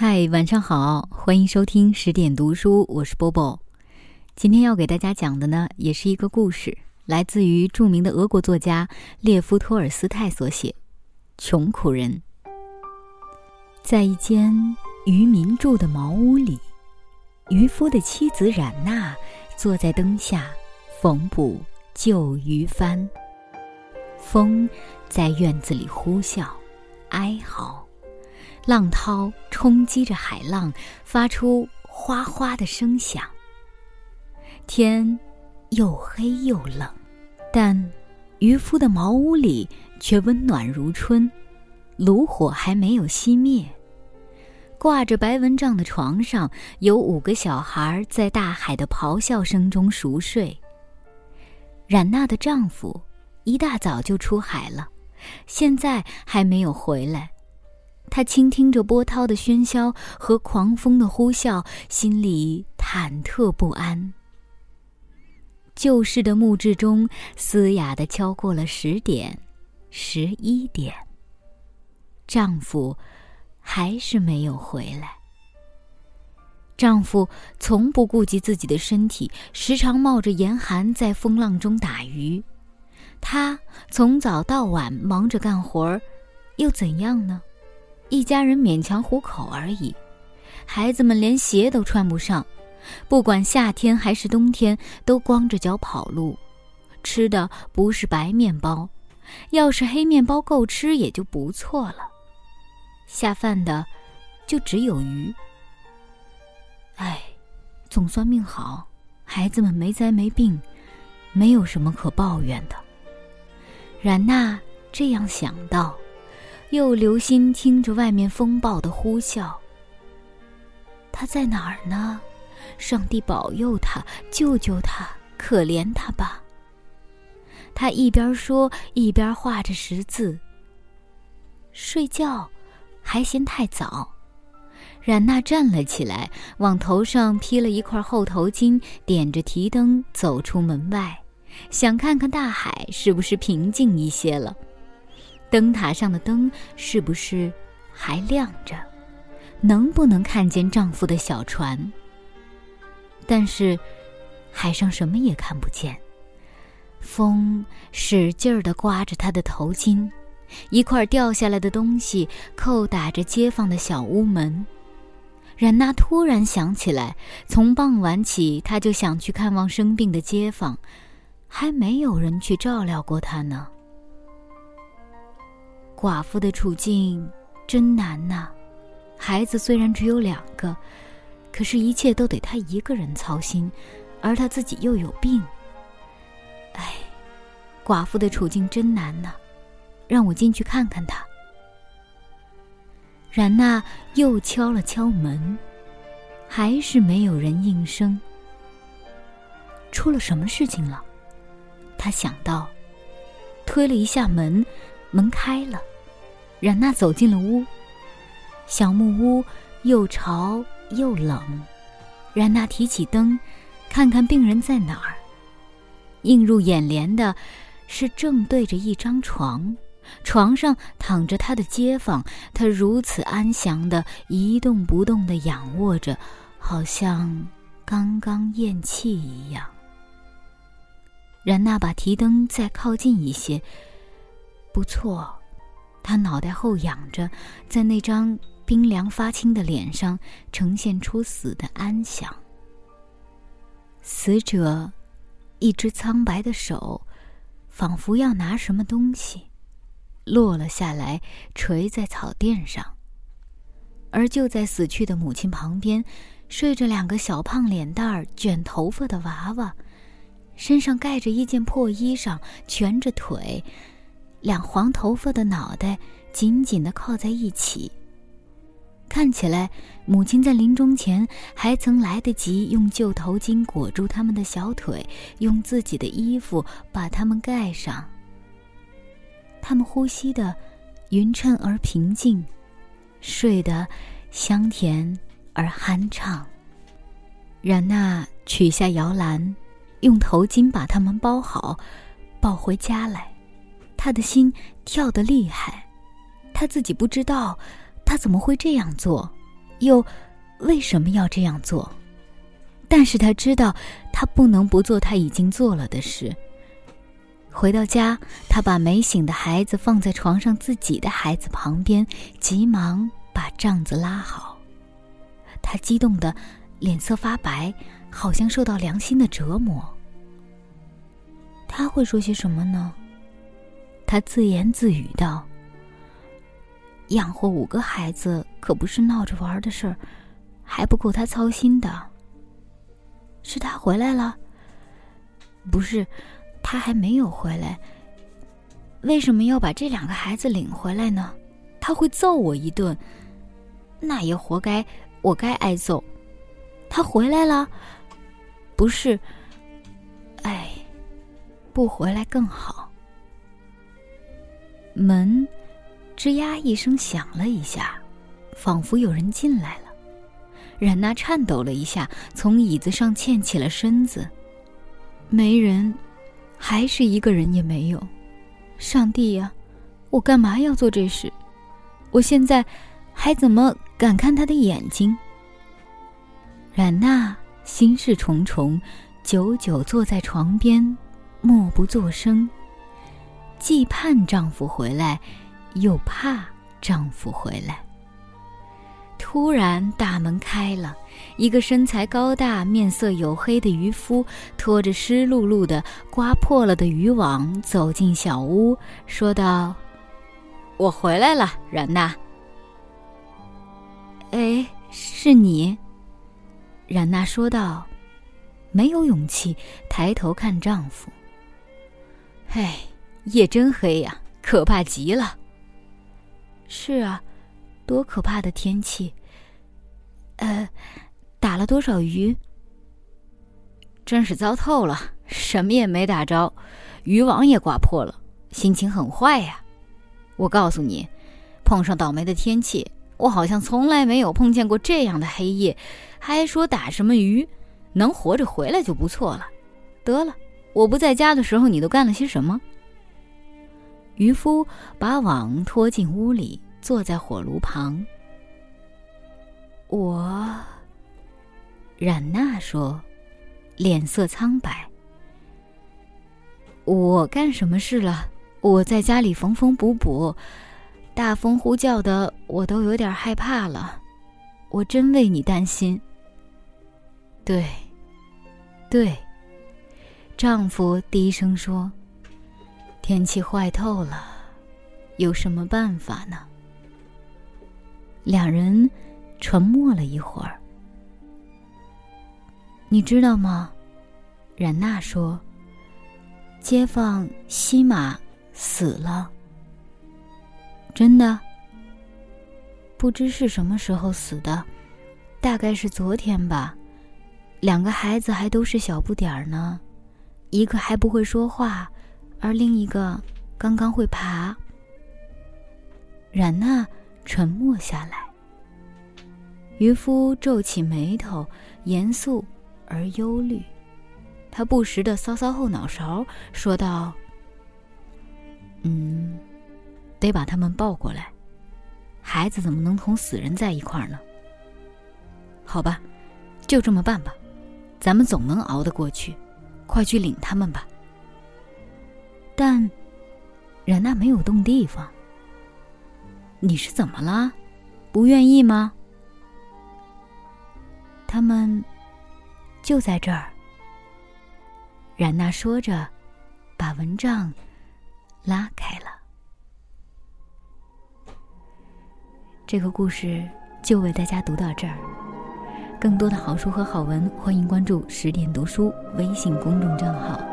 嗨，晚上好，欢迎收听十点读书，我是波波。今天要给大家讲的呢，也是一个故事，来自于著名的俄国作家列夫·托尔斯泰所写《穷苦人》。在一间渔民住的茅屋里，渔夫的妻子冉娜坐在灯下缝补旧渔帆，风在院子里呼啸，哀嚎。浪涛冲击着海浪，发出哗哗的声响。天又黑又冷，但渔夫的茅屋里却温暖如春，炉火还没有熄灭。挂着白蚊帐的床上，有五个小孩在大海的咆哮声中熟睡。冉娜的丈夫一大早就出海了，现在还没有回来。他倾听着波涛的喧嚣和狂风的呼啸，心里忐忑不安。旧式的木质钟嘶哑地敲过了十点、十一点。丈夫还是没有回来。丈夫从不顾及自己的身体，时常冒着严寒在风浪中打鱼。他从早到晚忙着干活儿，又怎样呢？一家人勉强糊口而已，孩子们连鞋都穿不上，不管夏天还是冬天，都光着脚跑路。吃的不是白面包，要是黑面包够吃也就不错了。下饭的就只有鱼。唉，总算命好，孩子们没灾没病，没有什么可抱怨的。冉娜这样想到。又留心听着外面风暴的呼啸。他在哪儿呢？上帝保佑他，救救他，可怜他吧。他一边说，一边画着十字。睡觉还嫌太早，冉娜站了起来，往头上披了一块厚头巾，点着提灯走出门外，想看看大海是不是平静一些了。灯塔上的灯是不是还亮着？能不能看见丈夫的小船？但是海上什么也看不见。风使劲儿地刮着她的头巾，一块掉下来的东西扣打着街坊的小屋门。冉娜突然想起来，从傍晚起，她就想去看望生病的街坊，还没有人去照料过她呢。寡妇的处境真难呐，孩子虽然只有两个，可是一切都得她一个人操心，而她自己又有病。哎，寡妇的处境真难呐，让我进去看看她。冉娜又敲了敲门，还是没有人应声。出了什么事情了？她想到，推了一下门。门开了，冉娜走进了屋。小木屋又潮又冷，冉娜提起灯，看看病人在哪儿。映入眼帘的，是正对着一张床，床上躺着他的街坊，他如此安详的一动不动的仰卧着，好像刚刚咽气一样。冉娜把提灯再靠近一些。不错，他脑袋后仰着，在那张冰凉发青的脸上呈现出死的安详。死者一只苍白的手，仿佛要拿什么东西，落了下来，垂在草垫上。而就在死去的母亲旁边，睡着两个小胖脸蛋儿、卷头发的娃娃，身上盖着一件破衣裳，蜷着腿。两黄头发的脑袋紧紧地靠在一起。看起来，母亲在临终前还曾来得及用旧头巾裹住他们的小腿，用自己的衣服把他们盖上。他们呼吸的匀称而平静，睡得香甜而酣畅。冉娜取下摇篮，用头巾把他们包好，抱回家来。他的心跳得厉害，他自己不知道，他怎么会这样做，又为什么要这样做？但是他知道，他不能不做他已经做了的事。回到家，他把没醒的孩子放在床上自己的孩子旁边，急忙把帐子拉好。他激动的脸色发白，好像受到良心的折磨。他会说些什么呢？他自言自语道：“养活五个孩子可不是闹着玩的事儿，还不够他操心的。”是他回来了？不是，他还没有回来。为什么要把这两个孩子领回来呢？他会揍我一顿，那也活该，我该挨揍。他回来了？不是，哎，不回来更好。门吱呀一声响了一下，仿佛有人进来了。冉娜颤抖了一下，从椅子上欠起了身子。没人，还是一个人也没有。上帝呀，我干嘛要做这事？我现在还怎么敢看他的眼睛？冉娜心事重重，久久坐在床边，默不作声。既盼丈夫回来，又怕丈夫回来。突然，大门开了，一个身材高大、面色黝黑的渔夫拖着湿漉漉的、刮破了的渔网走进小屋，说道：“我回来了，冉娜。”“哎，是你。”冉娜说道，没有勇气抬头看丈夫。“哎，夜真黑呀，可怕极了。”“是啊。”多可怕的天气！呃，打了多少鱼？真是糟透了，什么也没打着，渔网也刮破了，心情很坏呀。我告诉你，碰上倒霉的天气，我好像从来没有碰见过这样的黑夜。还说打什么鱼，能活着回来就不错了。得了，我不在家的时候，你都干了些什么？渔夫把网拖进屋里。坐在火炉旁，我。冉娜说，脸色苍白。我干什么事了？我在家里缝缝补补，大风呼叫的，我都有点害怕了。我真为你担心。对，对，丈夫低声说：“天气坏透了，有什么办法呢？”两人沉默了一会儿。你知道吗？冉娜说：“街坊西马死了。”真的？不知是什么时候死的，大概是昨天吧。两个孩子还都是小不点儿呢，一个还不会说话，而另一个刚刚会爬。冉娜。沉默下来。渔夫皱起眉头，严肃而忧虑。他不时的搔搔后脑勺，说道：“嗯，得把他们抱过来。孩子怎么能同死人在一块呢？好吧，就这么办吧。咱们总能熬得过去。快去领他们吧。”但，冉娜没有动地方。你是怎么了？不愿意吗？他们就在这儿。冉娜说着，把蚊帐拉开了。这个故事就为大家读到这儿。更多的好书和好文，欢迎关注十点读书微信公众账号。